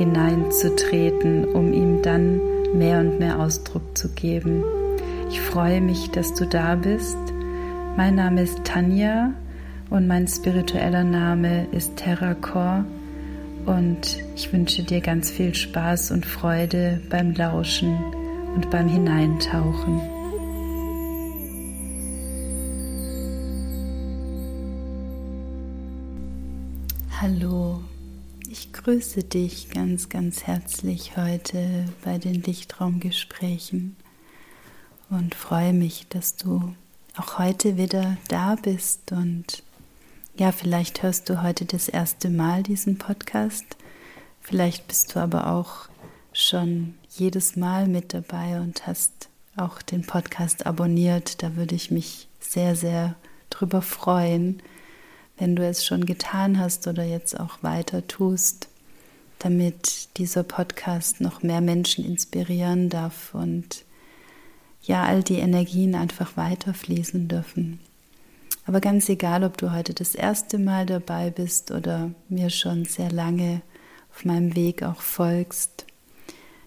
hineinzutreten, um ihm dann mehr und mehr Ausdruck zu geben. Ich freue mich, dass du da bist. Mein Name ist Tanja und mein spiritueller Name ist Terracor und ich wünsche dir ganz viel Spaß und Freude beim Lauschen und beim Hineintauchen. Hallo, ich grüße dich ganz, ganz herzlich heute bei den Lichtraumgesprächen und freue mich, dass du auch heute wieder da bist und ja, vielleicht hörst du heute das erste Mal diesen Podcast, vielleicht bist du aber auch schon jedes Mal mit dabei und hast auch den Podcast abonniert. Da würde ich mich sehr, sehr drüber freuen, wenn du es schon getan hast oder jetzt auch weiter tust, damit dieser Podcast noch mehr Menschen inspirieren darf und ja, all die Energien einfach weiterfließen dürfen. Aber ganz egal, ob du heute das erste Mal dabei bist oder mir schon sehr lange auf meinem Weg auch folgst,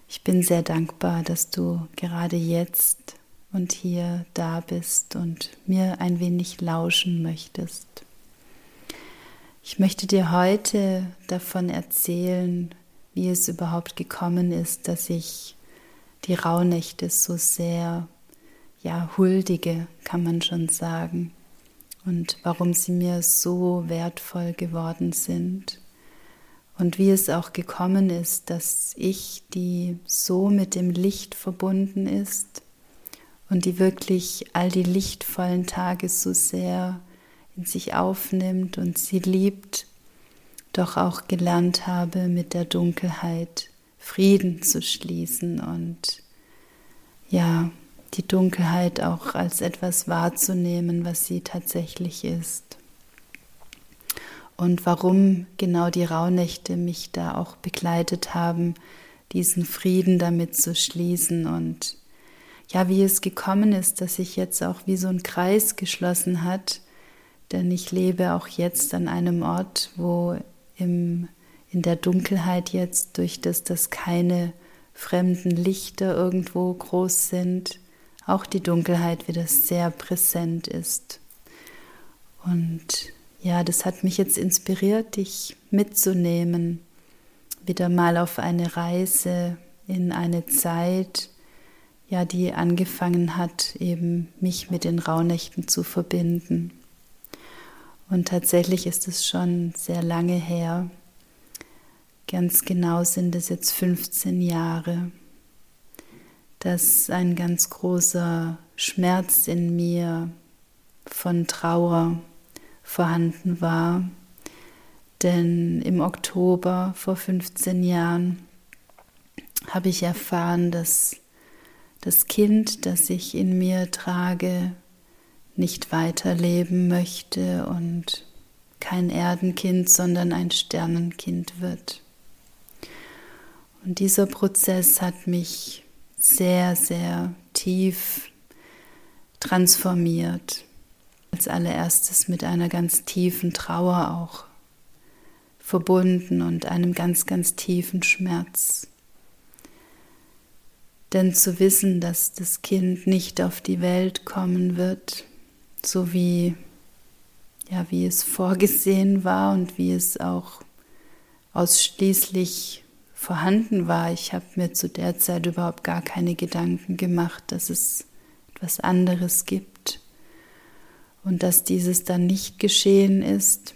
ich bin sehr dankbar, dass du gerade jetzt und hier da bist und mir ein wenig lauschen möchtest. Ich möchte dir heute davon erzählen, wie es überhaupt gekommen ist, dass ich die Rauhnächte so sehr ja huldige, kann man schon sagen, und warum sie mir so wertvoll geworden sind. Und wie es auch gekommen ist, dass ich, die so mit dem Licht verbunden ist und die wirklich all die lichtvollen Tage so sehr in sich aufnimmt und sie liebt, doch auch gelernt habe, mit der Dunkelheit Frieden zu schließen und ja, die Dunkelheit auch als etwas wahrzunehmen, was sie tatsächlich ist. Und warum genau die Rauhnächte mich da auch begleitet haben, diesen Frieden damit zu schließen und ja, wie es gekommen ist, dass sich jetzt auch wie so ein Kreis geschlossen hat, denn ich lebe auch jetzt an einem Ort, wo im, in der Dunkelheit jetzt, durch das, dass keine fremden Lichter irgendwo groß sind, auch die Dunkelheit wieder sehr präsent ist. Und ja, das hat mich jetzt inspiriert, dich mitzunehmen, wieder mal auf eine Reise in eine Zeit, ja, die angefangen hat, eben mich mit den Rauhnächten zu verbinden. Und tatsächlich ist es schon sehr lange her. Ganz genau sind es jetzt 15 Jahre, dass ein ganz großer Schmerz in mir von Trauer vorhanden war. Denn im Oktober vor 15 Jahren habe ich erfahren, dass das Kind, das ich in mir trage, nicht weiterleben möchte und kein Erdenkind, sondern ein Sternenkind wird. Und dieser Prozess hat mich sehr, sehr tief transformiert als allererstes mit einer ganz tiefen Trauer auch verbunden und einem ganz, ganz tiefen Schmerz. Denn zu wissen, dass das Kind nicht auf die Welt kommen wird, so wie, ja, wie es vorgesehen war und wie es auch ausschließlich vorhanden war. Ich habe mir zu der Zeit überhaupt gar keine Gedanken gemacht, dass es etwas anderes gibt. Und dass dieses dann nicht geschehen ist,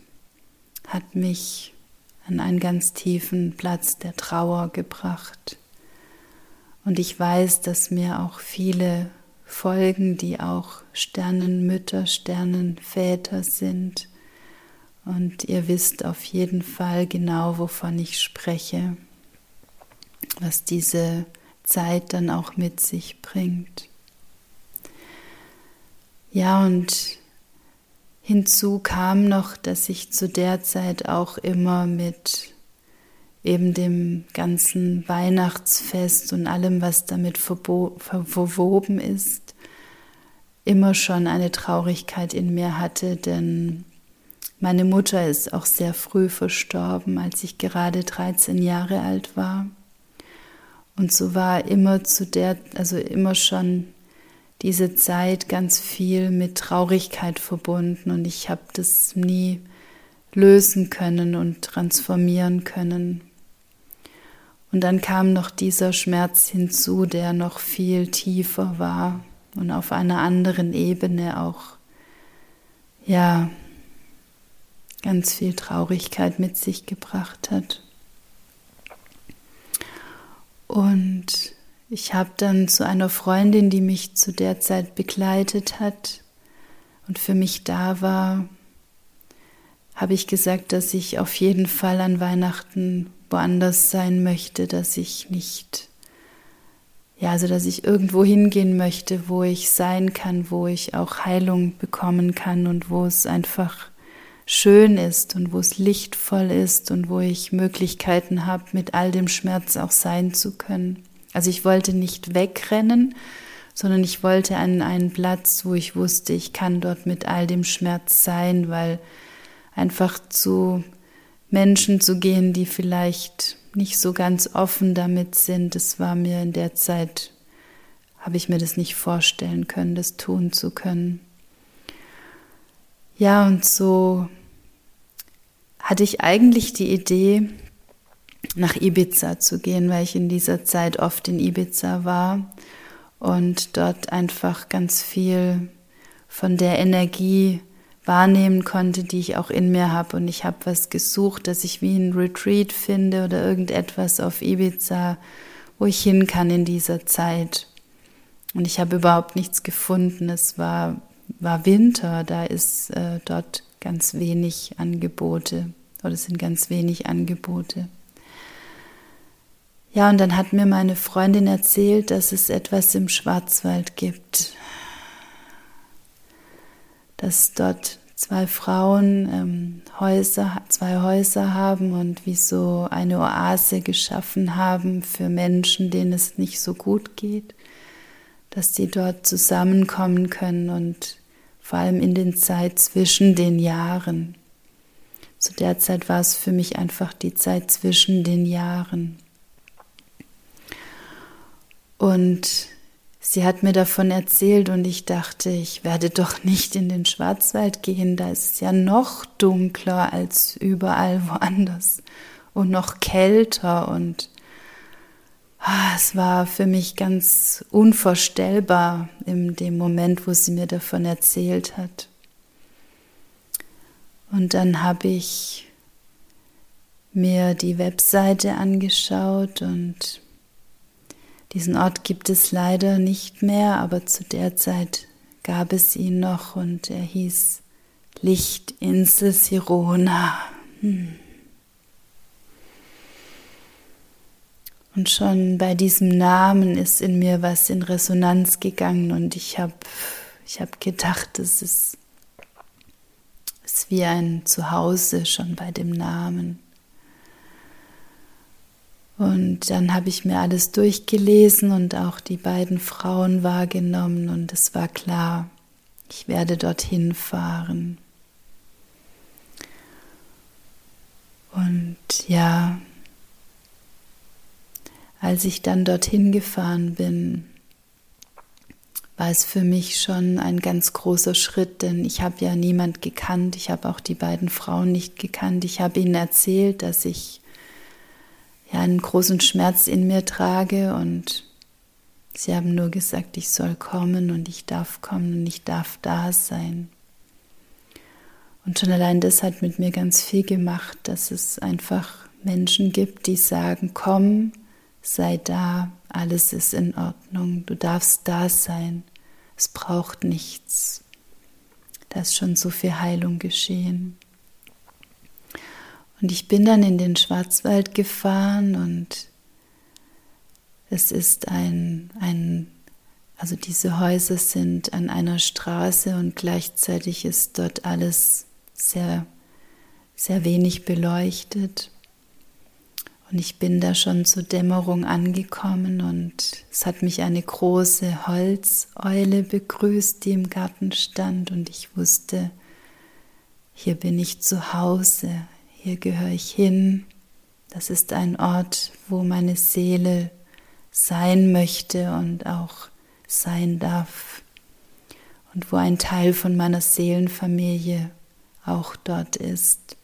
hat mich an einen ganz tiefen Platz der Trauer gebracht. Und ich weiß, dass mir auch viele folgen, die auch Sternenmütter, Sternenväter sind. Und ihr wisst auf jeden Fall genau, wovon ich spreche. was diese Zeit dann auch mit sich bringt. Ja, und hinzu kam noch, dass ich zu der Zeit auch immer mit eben dem ganzen Weihnachtsfest und allem, was damit verwoben ist, immer schon eine Traurigkeit in mir hatte, denn meine Mutter ist auch sehr früh verstorben, als ich gerade 13 Jahre alt war. Und so war immer zu der, also immer schon diese Zeit ganz viel mit Traurigkeit verbunden und ich habe das nie lösen können und transformieren können. Und dann kam noch dieser Schmerz hinzu, der noch viel tiefer war und auf einer anderen Ebene auch, ja, ganz viel Traurigkeit mit sich gebracht hat. Und ich habe dann zu einer Freundin, die mich zu der Zeit begleitet hat und für mich da war, habe ich gesagt, dass ich auf jeden Fall an Weihnachten woanders sein möchte, dass ich nicht, ja, also dass ich irgendwo hingehen möchte, wo ich sein kann, wo ich auch Heilung bekommen kann und wo es einfach schön ist und wo es lichtvoll ist und wo ich Möglichkeiten habe, mit all dem Schmerz auch sein zu können. Also ich wollte nicht wegrennen, sondern ich wollte an einen Platz, wo ich wusste, ich kann dort mit all dem Schmerz sein, weil einfach zu Menschen zu gehen, die vielleicht nicht so ganz offen damit sind, das war mir in der Zeit, habe ich mir das nicht vorstellen können, das tun zu können. Ja, und so hatte ich eigentlich die Idee, nach Ibiza zu gehen, weil ich in dieser Zeit oft in Ibiza war und dort einfach ganz viel von der Energie wahrnehmen konnte, die ich auch in mir habe. Und ich habe was gesucht, dass ich wie ein Retreat finde oder irgendetwas auf Ibiza, wo ich hin kann in dieser Zeit. Und ich habe überhaupt nichts gefunden. Es war, war Winter, da ist äh, dort ganz wenig Angebote oder sind ganz wenig Angebote. Ja, und dann hat mir meine Freundin erzählt, dass es etwas im Schwarzwald gibt, dass dort zwei Frauen ähm, Häuser, zwei Häuser haben und wie so eine Oase geschaffen haben für Menschen, denen es nicht so gut geht, dass sie dort zusammenkommen können und vor allem in den Zeit zwischen den Jahren. Zu der Zeit war es für mich einfach die Zeit zwischen den Jahren. Und sie hat mir davon erzählt und ich dachte, ich werde doch nicht in den Schwarzwald gehen, da ist es ja noch dunkler als überall woanders und noch kälter und ah, es war für mich ganz unvorstellbar in dem Moment, wo sie mir davon erzählt hat. Und dann habe ich mir die Webseite angeschaut und diesen Ort gibt es leider nicht mehr, aber zu der Zeit gab es ihn noch und er hieß Lichtinsel Sirona. Hm. Und schon bei diesem Namen ist in mir was in Resonanz gegangen und ich habe ich hab gedacht, das ist ist wie ein Zuhause schon bei dem Namen. Und dann habe ich mir alles durchgelesen und auch die beiden Frauen wahrgenommen und es war klar, ich werde dorthin fahren. Und ja, als ich dann dorthin gefahren bin, war es für mich schon ein ganz großer Schritt, denn ich habe ja niemand gekannt, ich habe auch die beiden Frauen nicht gekannt. Ich habe ihnen erzählt, dass ich ja einen großen Schmerz in mir trage und sie haben nur gesagt, ich soll kommen und ich darf kommen und ich darf da sein. Und schon allein das hat mit mir ganz viel gemacht, dass es einfach Menschen gibt, die sagen, komm, sei da, alles ist in Ordnung, du darfst da sein, es braucht nichts. Da ist schon so viel Heilung geschehen. Und ich bin dann in den Schwarzwald gefahren und Es ist ein, ein, also diese Häuser sind an einer Straße und gleichzeitig ist dort alles sehr, sehr wenig beleuchtet. Und ich bin da schon zur Dämmerung angekommen und es hat mich eine große Holzeule begrüßt, die im Garten stand und ich wusste, hier bin ich zu Hause, hier gehöre ich hin. Das ist ein Ort, wo meine Seele sein möchte und auch sein darf und wo ein Teil von meiner Seelenfamilie auch dort ist.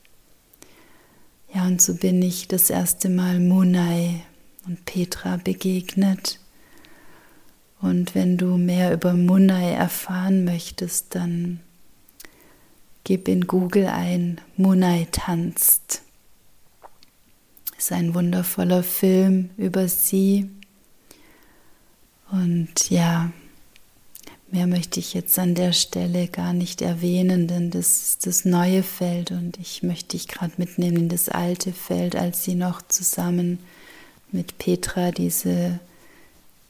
Ja, und so bin ich das erste Mal Munai und Petra begegnet. Und wenn du mehr über Munai erfahren möchtest, dann gib in Google ein Munai tanzt. Es ist ein wundervoller Film über sie. Und ja, Mehr möchte ich jetzt an der Stelle gar nicht erwähnen, denn das ist das neue Feld und ich möchte dich gerade mitnehmen in das alte Feld, als sie noch zusammen mit Petra diese,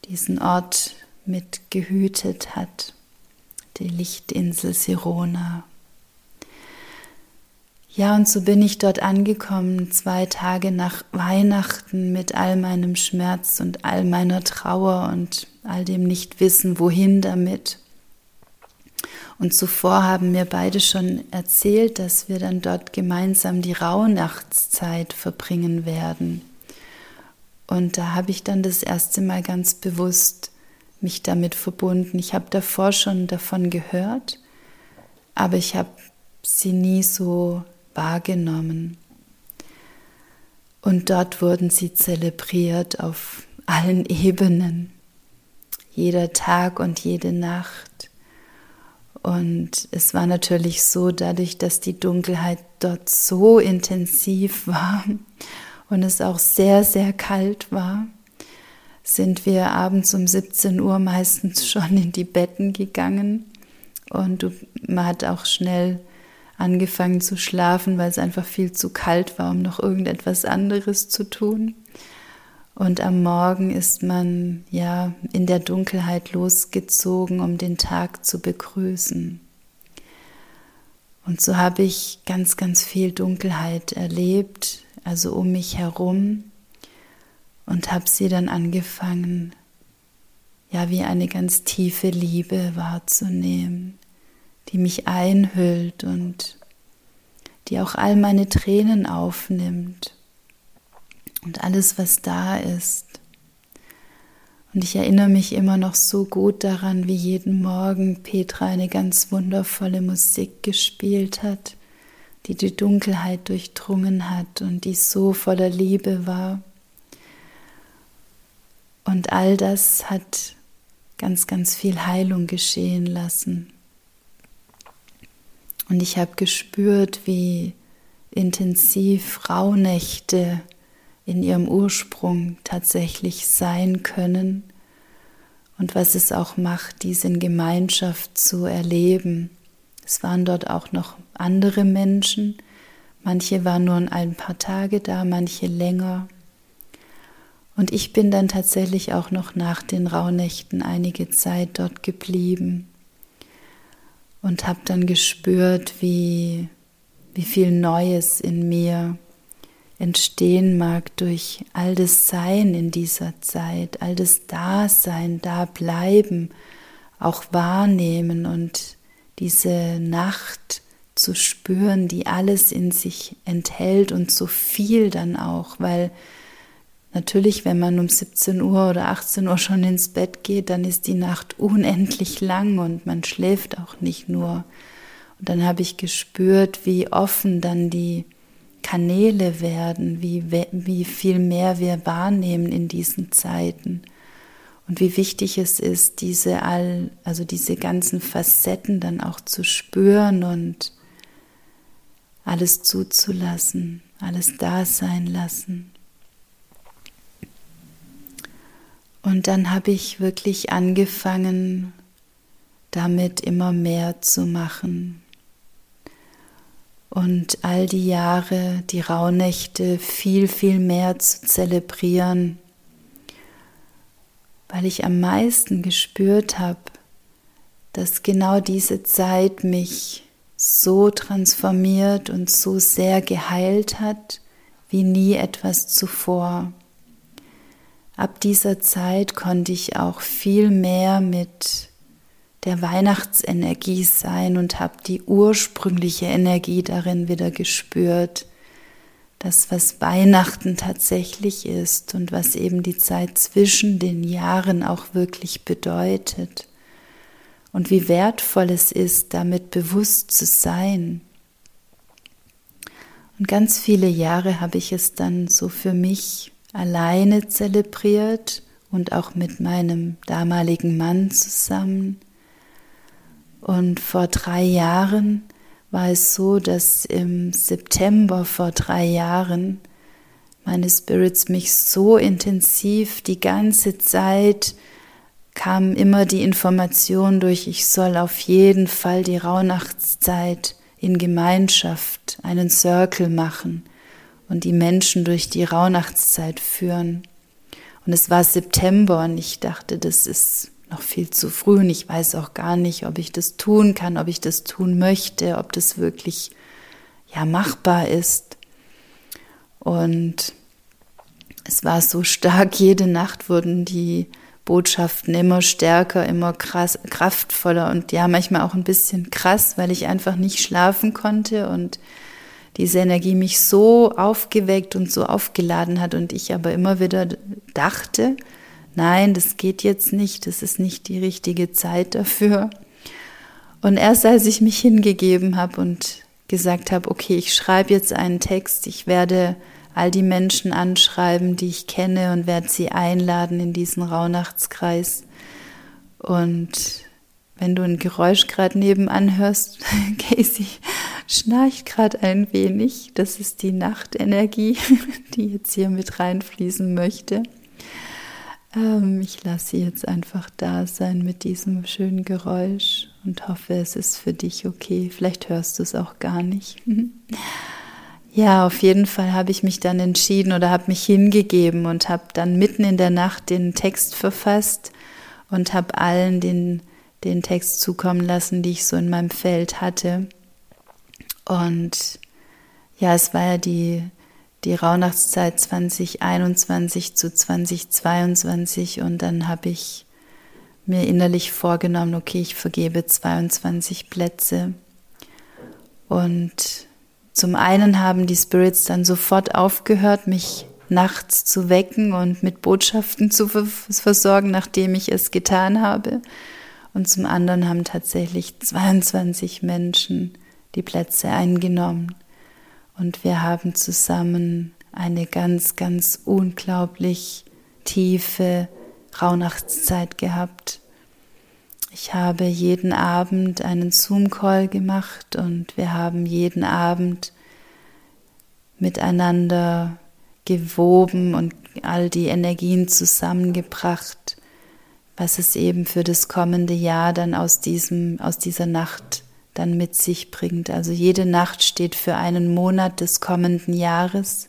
diesen Ort mit gehütet hat, die Lichtinsel Sirona. Ja, und so bin ich dort angekommen, zwei Tage nach Weihnachten mit all meinem Schmerz und all meiner Trauer und all dem Nichtwissen, wohin damit. Und zuvor haben mir beide schon erzählt, dass wir dann dort gemeinsam die Rauhnachtszeit verbringen werden. Und da habe ich dann das erste Mal ganz bewusst mich damit verbunden. Ich habe davor schon davon gehört, aber ich habe sie nie so wahrgenommen. Und dort wurden sie zelebriert auf allen Ebenen, jeder Tag und jede Nacht. Und es war natürlich so, dadurch, dass die Dunkelheit dort so intensiv war und es auch sehr, sehr kalt war, sind wir abends um 17 Uhr meistens schon in die Betten gegangen. Und man hat auch schnell angefangen zu schlafen, weil es einfach viel zu kalt war, um noch irgendetwas anderes zu tun. Und am Morgen ist man ja in der Dunkelheit losgezogen, um den Tag zu begrüßen. Und so habe ich ganz, ganz viel Dunkelheit erlebt, also um mich herum, und habe sie dann angefangen, ja, wie eine ganz tiefe Liebe wahrzunehmen die mich einhüllt und die auch all meine Tränen aufnimmt und alles, was da ist. Und ich erinnere mich immer noch so gut daran, wie jeden Morgen Petra eine ganz wundervolle Musik gespielt hat, die die Dunkelheit durchdrungen hat und die so voller Liebe war. Und all das hat ganz, ganz viel Heilung geschehen lassen. Und ich habe gespürt, wie intensiv Rauhnächte in ihrem Ursprung tatsächlich sein können und was es auch macht, dies in Gemeinschaft zu erleben. Es waren dort auch noch andere Menschen, manche waren nur ein paar Tage da, manche länger. Und ich bin dann tatsächlich auch noch nach den Rauhnächten einige Zeit dort geblieben und habe dann gespürt, wie, wie viel Neues in mir entstehen mag durch all das Sein in dieser Zeit, all das Dasein, da bleiben, auch wahrnehmen und diese Nacht zu spüren, die alles in sich enthält und so viel dann auch, weil Natürlich, wenn man um 17 Uhr oder 18 Uhr schon ins Bett geht, dann ist die Nacht unendlich lang und man schläft auch nicht nur. Und dann habe ich gespürt, wie offen dann die Kanäle werden, wie, wie viel mehr wir wahrnehmen in diesen Zeiten und wie wichtig es ist, diese all, also diese ganzen Facetten dann auch zu spüren und alles zuzulassen, alles da sein lassen. Und dann habe ich wirklich angefangen, damit immer mehr zu machen. Und all die Jahre, die Rauhnächte viel, viel mehr zu zelebrieren. weil ich am meisten gespürt habe, dass genau diese Zeit mich so transformiert und so sehr geheilt hat wie nie etwas zuvor. Ab dieser Zeit konnte ich auch viel mehr mit der Weihnachtsenergie sein und habe die ursprüngliche Energie darin wieder gespürt. Das, was Weihnachten tatsächlich ist und was eben die Zeit zwischen den Jahren auch wirklich bedeutet. Und wie wertvoll es ist, damit bewusst zu sein. Und ganz viele Jahre habe ich es dann so für mich alleine zelebriert und auch mit meinem damaligen Mann zusammen. Und vor drei Jahren war es so, dass im September vor drei Jahren meine Spirits mich so intensiv die ganze Zeit kam immer die Information durch, ich soll auf jeden Fall die Rauhnachtszeit in Gemeinschaft einen Circle machen und die Menschen durch die Rauhnachtszeit führen. Und es war September und ich dachte, das ist noch viel zu früh und ich weiß auch gar nicht, ob ich das tun kann, ob ich das tun möchte, ob das wirklich ja machbar ist. Und es war so stark, jede Nacht wurden die Botschaften immer stärker, immer krass, kraftvoller und ja, manchmal auch ein bisschen krass, weil ich einfach nicht schlafen konnte und diese Energie mich so aufgeweckt und so aufgeladen hat und ich aber immer wieder dachte, nein, das geht jetzt nicht, das ist nicht die richtige Zeit dafür. Und erst als ich mich hingegeben habe und gesagt habe, okay, ich schreibe jetzt einen Text, ich werde all die Menschen anschreiben, die ich kenne und werde sie einladen in diesen Rauhnachtskreis. Und wenn du ein Geräusch gerade nebenan hörst, Casey schnarcht gerade ein wenig. Das ist die Nachtenergie, die jetzt hier mit reinfließen möchte. Ähm, ich lasse sie jetzt einfach da sein mit diesem schönen Geräusch und hoffe, es ist für dich okay. Vielleicht hörst du es auch gar nicht. Ja, auf jeden Fall habe ich mich dann entschieden oder habe mich hingegeben und habe dann mitten in der Nacht den Text verfasst und habe allen den, den Text zukommen lassen, die ich so in meinem Feld hatte. Und ja, es war ja die, die Rauhnachtszeit 2021 zu 2022 und dann habe ich mir innerlich vorgenommen, okay, ich vergebe 22 Plätze und zum einen haben die Spirits dann sofort aufgehört, mich nachts zu wecken und mit Botschaften zu versorgen, nachdem ich es getan habe. Und zum anderen haben tatsächlich 22 Menschen die Plätze eingenommen. Und wir haben zusammen eine ganz, ganz unglaublich tiefe Rauhnachtszeit gehabt. Ich habe jeden Abend einen Zoom-Call gemacht und wir haben jeden Abend miteinander gewoben und all die Energien zusammengebracht, was es eben für das kommende Jahr dann aus diesem, aus dieser Nacht dann mit sich bringt. Also jede Nacht steht für einen Monat des kommenden Jahres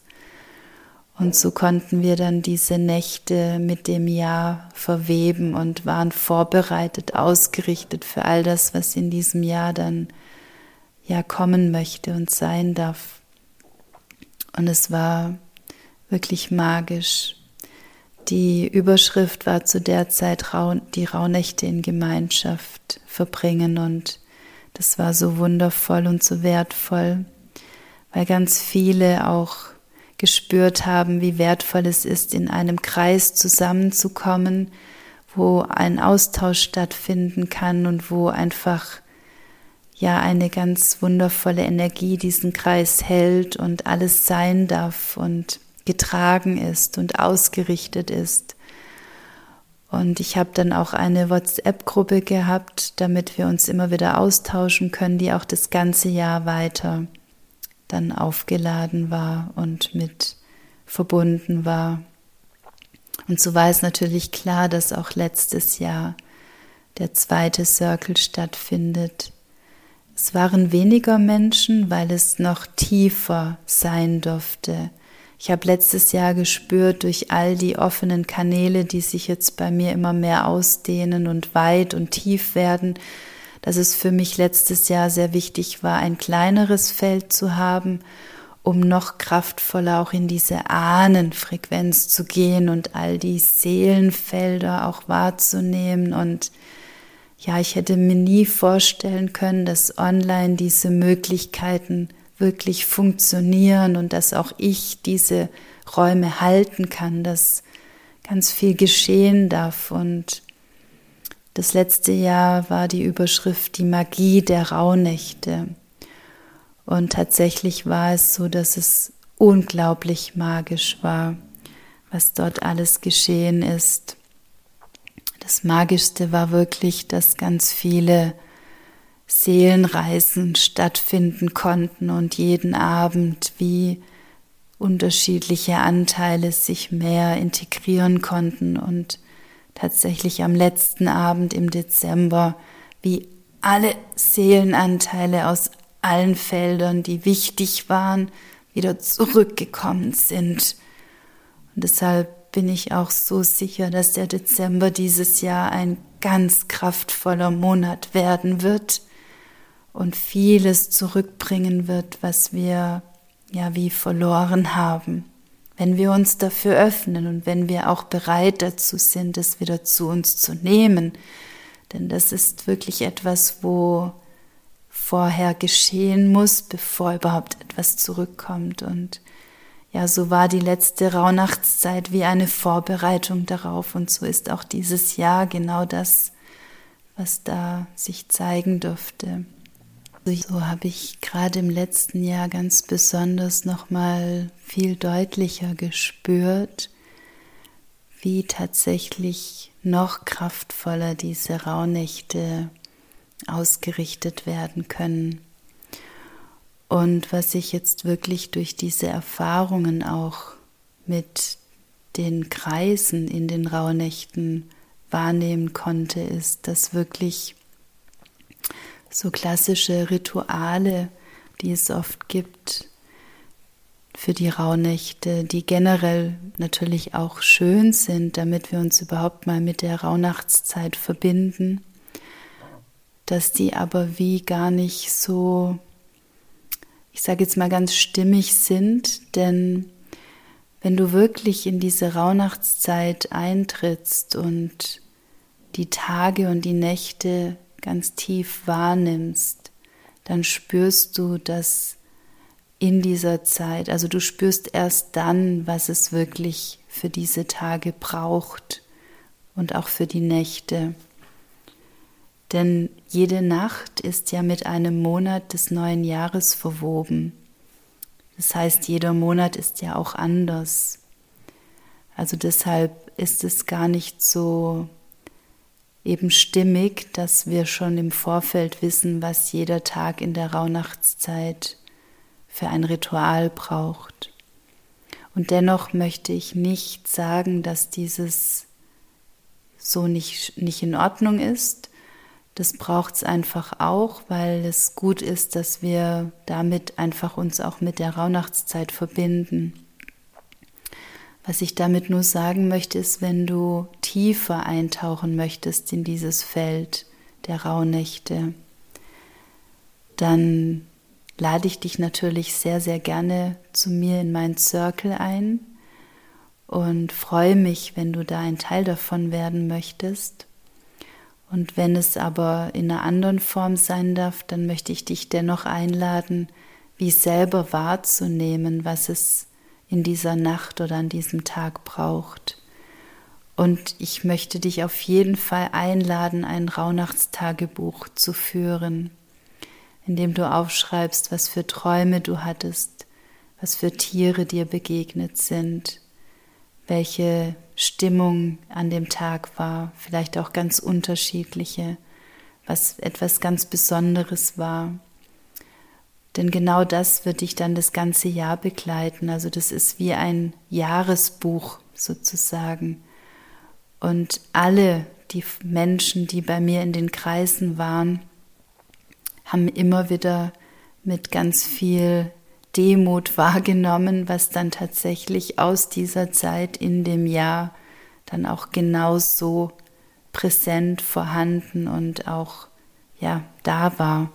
und so konnten wir dann diese Nächte mit dem Jahr verweben und waren vorbereitet, ausgerichtet für all das, was in diesem Jahr dann ja kommen möchte und sein darf. Und es war wirklich magisch. Die Überschrift war zu der Zeit die Rauhnächte in Gemeinschaft verbringen und das war so wundervoll und so wertvoll, weil ganz viele auch gespürt haben, wie wertvoll es ist, in einem Kreis zusammenzukommen, wo ein Austausch stattfinden kann und wo einfach ja eine ganz wundervolle Energie diesen Kreis hält und alles sein darf und getragen ist und ausgerichtet ist. Und ich habe dann auch eine WhatsApp-Gruppe gehabt, damit wir uns immer wieder austauschen können, die auch das ganze Jahr weiter dann aufgeladen war und mit verbunden war. Und so war es natürlich klar, dass auch letztes Jahr der zweite Circle stattfindet. Es waren weniger Menschen, weil es noch tiefer sein durfte. Ich habe letztes Jahr gespürt durch all die offenen Kanäle, die sich jetzt bei mir immer mehr ausdehnen und weit und tief werden, dass es für mich letztes Jahr sehr wichtig war, ein kleineres Feld zu haben, um noch kraftvoller auch in diese Ahnenfrequenz zu gehen und all die Seelenfelder auch wahrzunehmen. Und ja, ich hätte mir nie vorstellen können, dass online diese Möglichkeiten wirklich funktionieren und dass auch ich diese Räume halten kann, dass ganz viel geschehen darf. Und das letzte Jahr war die Überschrift Die Magie der Rauhnächte. Und tatsächlich war es so, dass es unglaublich magisch war, was dort alles geschehen ist. Das Magischste war wirklich, dass ganz viele Seelenreisen stattfinden konnten und jeden Abend wie unterschiedliche Anteile sich mehr integrieren konnten und tatsächlich am letzten Abend im Dezember wie alle Seelenanteile aus allen Feldern, die wichtig waren, wieder zurückgekommen sind. Und deshalb bin ich auch so sicher, dass der Dezember dieses Jahr ein ganz kraftvoller Monat werden wird und vieles zurückbringen wird, was wir ja wie verloren haben. Wenn wir uns dafür öffnen und wenn wir auch bereit dazu sind, es wieder zu uns zu nehmen, denn das ist wirklich etwas, wo vorher geschehen muss, bevor überhaupt etwas zurückkommt. Und ja, so war die letzte Rauhnachtszeit wie eine Vorbereitung darauf. Und so ist auch dieses Jahr genau das, was da sich zeigen dürfte. So habe ich gerade im letzten Jahr ganz besonders noch mal viel deutlicher gespürt, wie tatsächlich noch kraftvoller diese Rauhnächte ausgerichtet werden können. Und was ich jetzt wirklich durch diese Erfahrungen auch mit den Kreisen in den Rauhnächten wahrnehmen konnte, ist, dass wirklich so klassische Rituale, die es oft gibt für die Rauhnächte, die generell natürlich auch schön sind, damit wir uns überhaupt mal mit der Rauhnachtszeit verbinden, dass die aber wie gar nicht so, ich sage jetzt mal ganz stimmig sind, denn wenn du wirklich in diese Rauhnachtszeit eintrittst und die Tage und die Nächte ganz tief wahrnimmst, dann spürst du, dass in dieser Zeit, also du spürst erst dann, was es wirklich für diese Tage braucht und auch für die Nächte. Denn jede Nacht ist ja mit einem Monat des neuen Jahres verwoben. Das heißt, jeder Monat ist ja auch anders. Also deshalb ist es gar nicht so eben stimmig, dass wir schon im Vorfeld wissen, was jeder Tag in der Rauhnachtszeit für ein Ritual braucht. Und dennoch möchte ich nicht sagen, dass dieses so nicht, nicht in Ordnung ist. Das braucht es einfach auch, weil es gut ist, dass wir damit einfach uns auch mit der Rauhnachtszeit verbinden. Was ich damit nur sagen möchte, ist, wenn du tiefer eintauchen möchtest in dieses Feld der Rauhnächte, dann lade ich dich natürlich sehr, sehr gerne zu mir in meinen Circle ein und freue mich, wenn du da ein Teil davon werden möchtest. Und wenn es aber in einer anderen Form sein darf, dann möchte ich dich dennoch einladen, wie selber wahrzunehmen, was es in dieser Nacht oder an diesem Tag braucht. Und ich möchte dich auf jeden Fall einladen, ein Rauhnachtstagebuch zu führen, in dem du aufschreibst, was für Träume du hattest, was für Tiere dir begegnet sind, welche Stimmung an dem Tag war, vielleicht auch ganz unterschiedliche, was etwas ganz Besonderes war. Denn genau das wird dich dann das ganze Jahr begleiten. Also das ist wie ein Jahresbuch sozusagen. Und alle die Menschen, die bei mir in den Kreisen waren, haben immer wieder mit ganz viel Demut wahrgenommen, was dann tatsächlich aus dieser Zeit in dem Jahr dann auch genauso präsent, vorhanden und auch ja da war.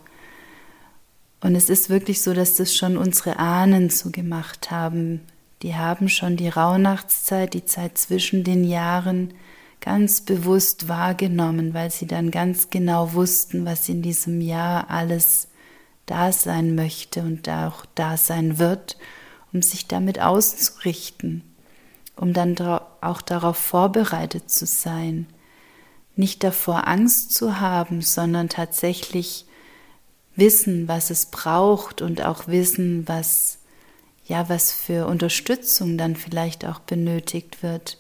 Und es ist wirklich so, dass das schon unsere Ahnen so gemacht haben. Die haben schon die Rauhnachtszeit, die Zeit zwischen den Jahren, ganz bewusst wahrgenommen, weil sie dann ganz genau wussten, was in diesem Jahr alles da sein möchte und auch da sein wird, um sich damit auszurichten, um dann auch darauf vorbereitet zu sein, nicht davor Angst zu haben, sondern tatsächlich wissen, was es braucht und auch wissen, was ja, was für Unterstützung dann vielleicht auch benötigt wird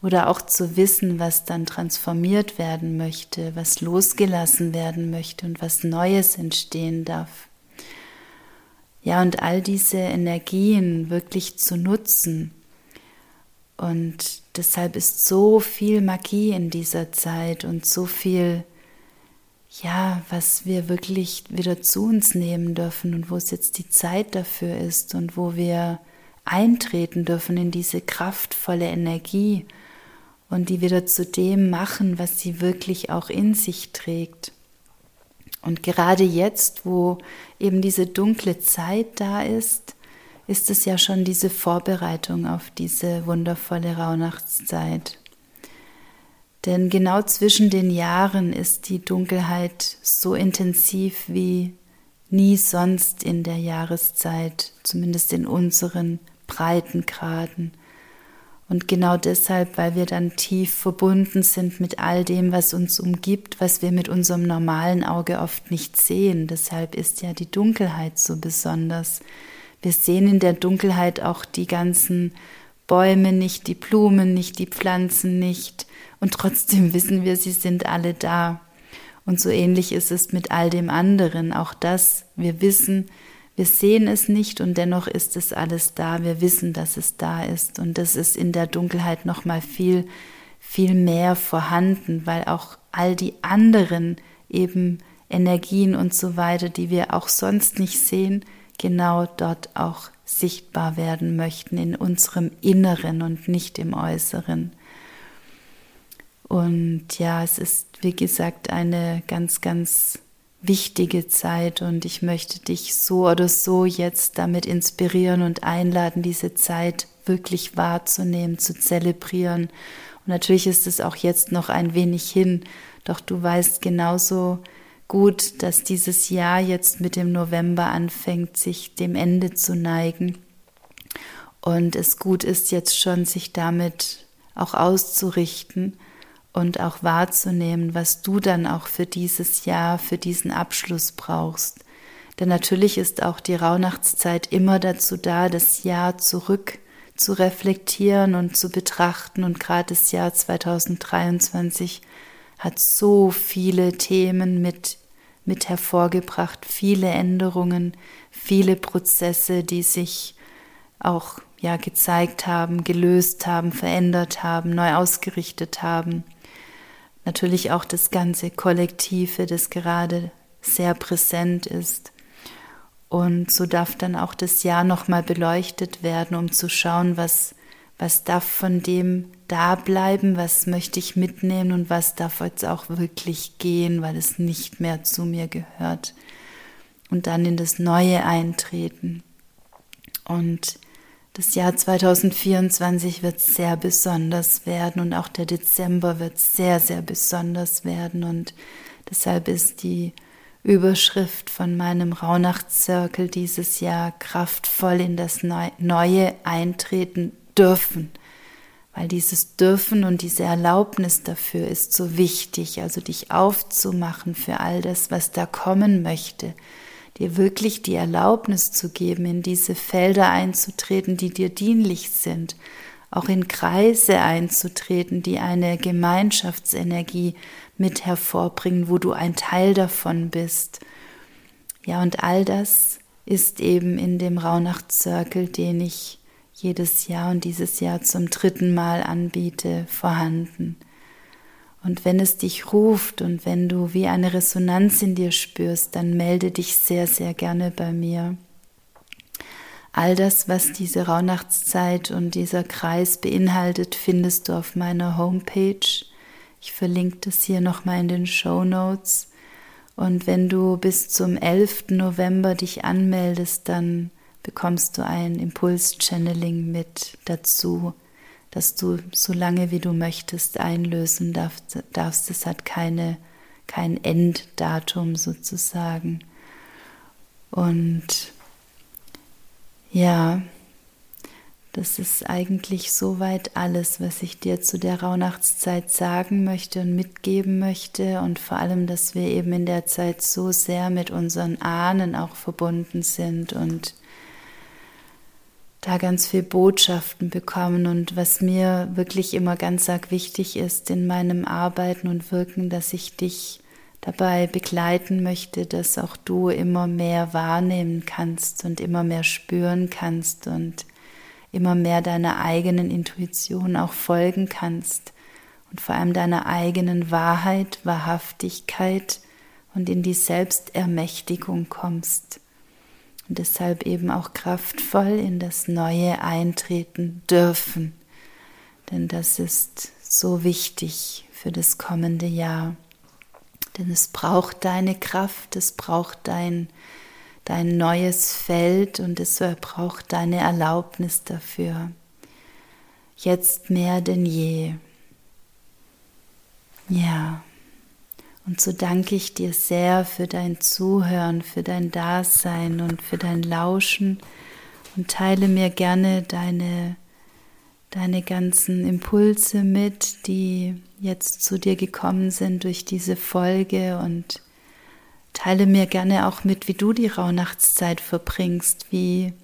oder auch zu wissen, was dann transformiert werden möchte, was losgelassen werden möchte und was Neues entstehen darf. Ja, und all diese Energien wirklich zu nutzen. Und deshalb ist so viel Magie in dieser Zeit und so viel, ja, was wir wirklich wieder zu uns nehmen dürfen und wo es jetzt die Zeit dafür ist und wo wir eintreten dürfen in diese kraftvolle Energie und die wieder zu dem machen, was sie wirklich auch in sich trägt. Und gerade jetzt, wo eben diese dunkle Zeit da ist, ist es ja schon diese Vorbereitung auf diese wundervolle Rauhnachtszeit. Denn genau zwischen den Jahren ist die Dunkelheit so intensiv wie nie sonst in der Jahreszeit, zumindest in unseren Breitengraden. Und genau deshalb, weil wir dann tief verbunden sind mit all dem, was uns umgibt, was wir mit unserem normalen Auge oft nicht sehen. Deshalb ist ja die Dunkelheit so besonders. Wir sehen in der Dunkelheit auch die ganzen Bäume nicht, die Blumen nicht, die Pflanzen nicht. Und trotzdem wissen wir, sie sind alle da. Und so ähnlich ist es mit all dem anderen. Auch das, wir wissen, wir sehen es nicht und dennoch ist es alles da. Wir wissen, dass es da ist und das ist in der Dunkelheit noch mal viel viel mehr vorhanden, weil auch all die anderen eben Energien und so weiter, die wir auch sonst nicht sehen, genau dort auch sichtbar werden möchten in unserem Inneren und nicht im Äußeren. Und ja, es ist, wie gesagt, eine ganz, ganz wichtige Zeit und ich möchte dich so oder so jetzt damit inspirieren und einladen, diese Zeit wirklich wahrzunehmen, zu zelebrieren. Und natürlich ist es auch jetzt noch ein wenig hin, doch du weißt genauso gut, dass dieses Jahr jetzt mit dem November anfängt, sich dem Ende zu neigen. Und es gut ist jetzt schon, sich damit auch auszurichten und auch wahrzunehmen, was du dann auch für dieses Jahr, für diesen Abschluss brauchst. Denn natürlich ist auch die Rauhnachtszeit immer dazu da, das Jahr zurück zu reflektieren und zu betrachten. Und gerade das Jahr 2023 hat so viele Themen mit, mit hervorgebracht, viele Änderungen, viele Prozesse, die sich auch ja gezeigt haben, gelöst haben, verändert haben, neu ausgerichtet haben natürlich auch das ganze Kollektive, das gerade sehr präsent ist. Und so darf dann auch das Jahr nochmal beleuchtet werden, um zu schauen, was, was darf von dem da bleiben, was möchte ich mitnehmen und was darf jetzt auch wirklich gehen, weil es nicht mehr zu mir gehört. Und dann in das Neue eintreten. Und das Jahr 2024 wird sehr besonders werden und auch der Dezember wird sehr, sehr besonders werden und deshalb ist die Überschrift von meinem Rauhnachtszirkel dieses Jahr kraftvoll in das Neue eintreten dürfen, weil dieses Dürfen und diese Erlaubnis dafür ist so wichtig, also dich aufzumachen für all das, was da kommen möchte, dir wirklich die Erlaubnis zu geben, in diese Felder einzutreten, die dir dienlich sind, auch in Kreise einzutreten, die eine Gemeinschaftsenergie mit hervorbringen, wo du ein Teil davon bist. Ja, und all das ist eben in dem Rauhnacht-Circle, den ich jedes Jahr und dieses Jahr zum dritten Mal anbiete, vorhanden. Und wenn es dich ruft und wenn du wie eine Resonanz in dir spürst, dann melde dich sehr, sehr gerne bei mir. All das, was diese Rauhnachtszeit und dieser Kreis beinhaltet, findest du auf meiner Homepage. Ich verlinke das hier nochmal in den Show Notes. Und wenn du bis zum 11. November dich anmeldest, dann bekommst du ein Impuls-Channeling mit dazu, dass du so lange wie du möchtest einlösen darfst. darfst. Es hat keine, kein Enddatum sozusagen. Und ja, das ist eigentlich soweit alles, was ich dir zu der Rauhnachtszeit sagen möchte und mitgeben möchte und vor allem, dass wir eben in der Zeit so sehr mit unseren Ahnen auch verbunden sind und da ganz viel Botschaften bekommen. Und was mir wirklich immer ganz arg wichtig ist in meinem Arbeiten und Wirken, dass ich dich dabei begleiten möchte, dass auch du immer mehr wahrnehmen kannst und immer mehr spüren kannst und immer mehr deiner eigenen Intuition auch folgen kannst. Und vor allem deiner eigenen Wahrheit, Wahrhaftigkeit und in die Selbstermächtigung kommst und deshalb eben auch kraftvoll in das Neue eintreten dürfen. Denn das ist so wichtig für das kommende Jahr. Denn es braucht deine Kraft, es braucht dein, dein neues Feld und es braucht deine Erlaubnis dafür. Jetzt mehr denn je. Ja. Und so danke ich dir sehr für dein Zuhören, für dein Dasein und für dein Lauschen. Und teile mir gerne deine deine ganzen Impulse mit, die jetzt zu dir gekommen sind durch diese Folge. Und teile mir gerne auch mit, wie du die Rauhnachtszeit verbringst, wie,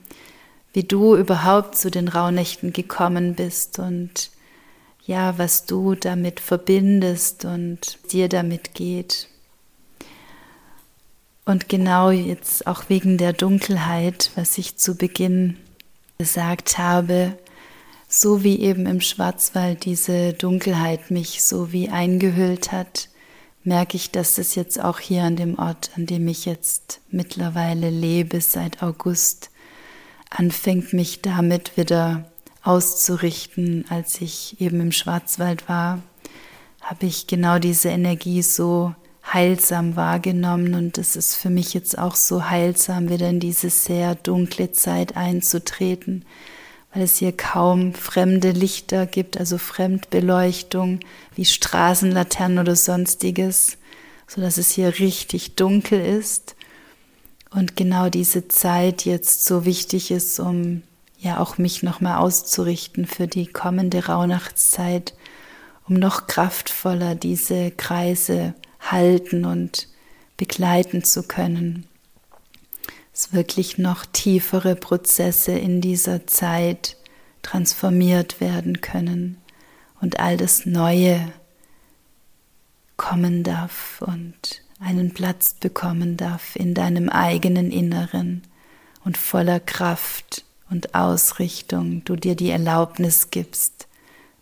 wie du überhaupt zu den Rauhnächten gekommen bist. Und ja, was du damit verbindest und dir damit geht. Und genau jetzt auch wegen der Dunkelheit, was ich zu Beginn gesagt habe, so wie eben im Schwarzwald diese Dunkelheit mich so wie eingehüllt hat, merke ich, dass es jetzt auch hier an dem Ort, an dem ich jetzt mittlerweile lebe, seit August, anfängt mich damit wieder auszurichten. Als ich eben im Schwarzwald war, habe ich genau diese Energie so heilsam wahrgenommen und es ist für mich jetzt auch so heilsam, wieder in diese sehr dunkle Zeit einzutreten weil es hier kaum fremde Lichter gibt, also Fremdbeleuchtung wie Straßenlaternen oder sonstiges, so dass es hier richtig dunkel ist und genau diese Zeit jetzt so wichtig ist, um ja auch mich nochmal auszurichten für die kommende Rauhnachtszeit, um noch kraftvoller diese Kreise halten und begleiten zu können. Dass wirklich noch tiefere Prozesse in dieser Zeit transformiert werden können und all das Neue kommen darf und einen Platz bekommen darf in deinem eigenen Inneren und voller Kraft und Ausrichtung du dir die Erlaubnis gibst,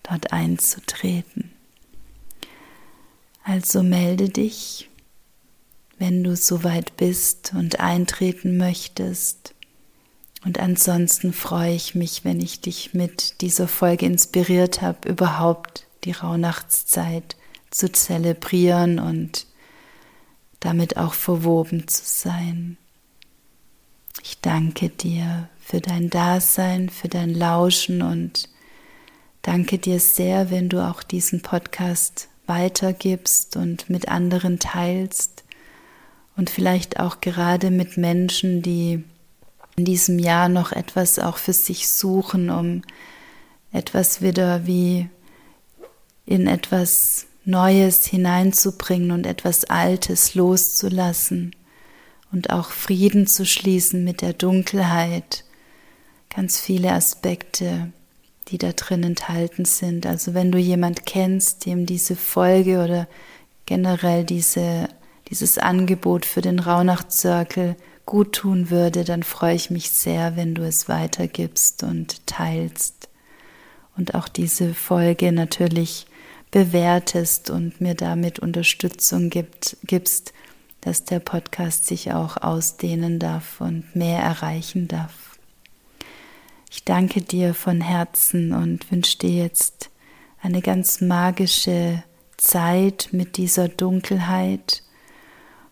dort einzutreten. Also melde dich wenn du soweit bist und eintreten möchtest. Und ansonsten freue ich mich, wenn ich dich mit dieser Folge inspiriert habe, überhaupt die Rauhnachtszeit zu zelebrieren und damit auch verwoben zu sein. Ich danke dir für dein Dasein, für dein Lauschen und danke dir sehr, wenn du auch diesen Podcast weitergibst und mit anderen teilst und vielleicht auch gerade mit Menschen, die in diesem Jahr noch etwas auch für sich suchen, um etwas wieder wie in etwas Neues hineinzubringen und etwas Altes loszulassen und auch Frieden zu schließen mit der Dunkelheit. Ganz viele Aspekte, die da drin enthalten sind. Also wenn du jemand kennst, dem diese Folge oder generell diese dieses Angebot für den Rauhnacht-Circle gut tun würde, dann freue ich mich sehr, wenn du es weitergibst und teilst. Und auch diese Folge natürlich bewertest und mir damit Unterstützung gibt, gibst, dass der Podcast sich auch ausdehnen darf und mehr erreichen darf. Ich danke dir von Herzen und wünsche dir jetzt eine ganz magische Zeit mit dieser Dunkelheit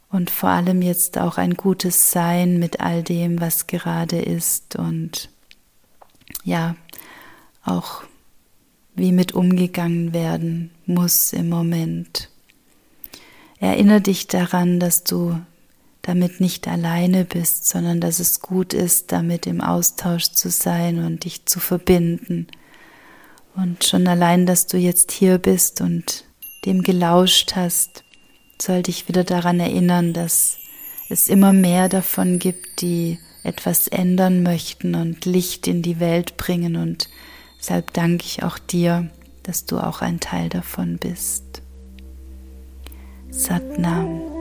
und vor allem jetzt auch ein gutes Sein mit all dem, was gerade ist und ja, auch wie mit umgegangen werden muss im Moment. Erinnere dich daran, dass du damit nicht alleine bist, sondern dass es gut ist, damit im Austausch zu sein und dich zu verbinden. Und schon allein, dass du jetzt hier bist und dem gelauscht hast, soll dich wieder daran erinnern, dass es immer mehr davon gibt, die etwas ändern möchten und Licht in die Welt bringen. Und deshalb danke ich auch dir, dass du auch ein Teil davon bist. Satnam.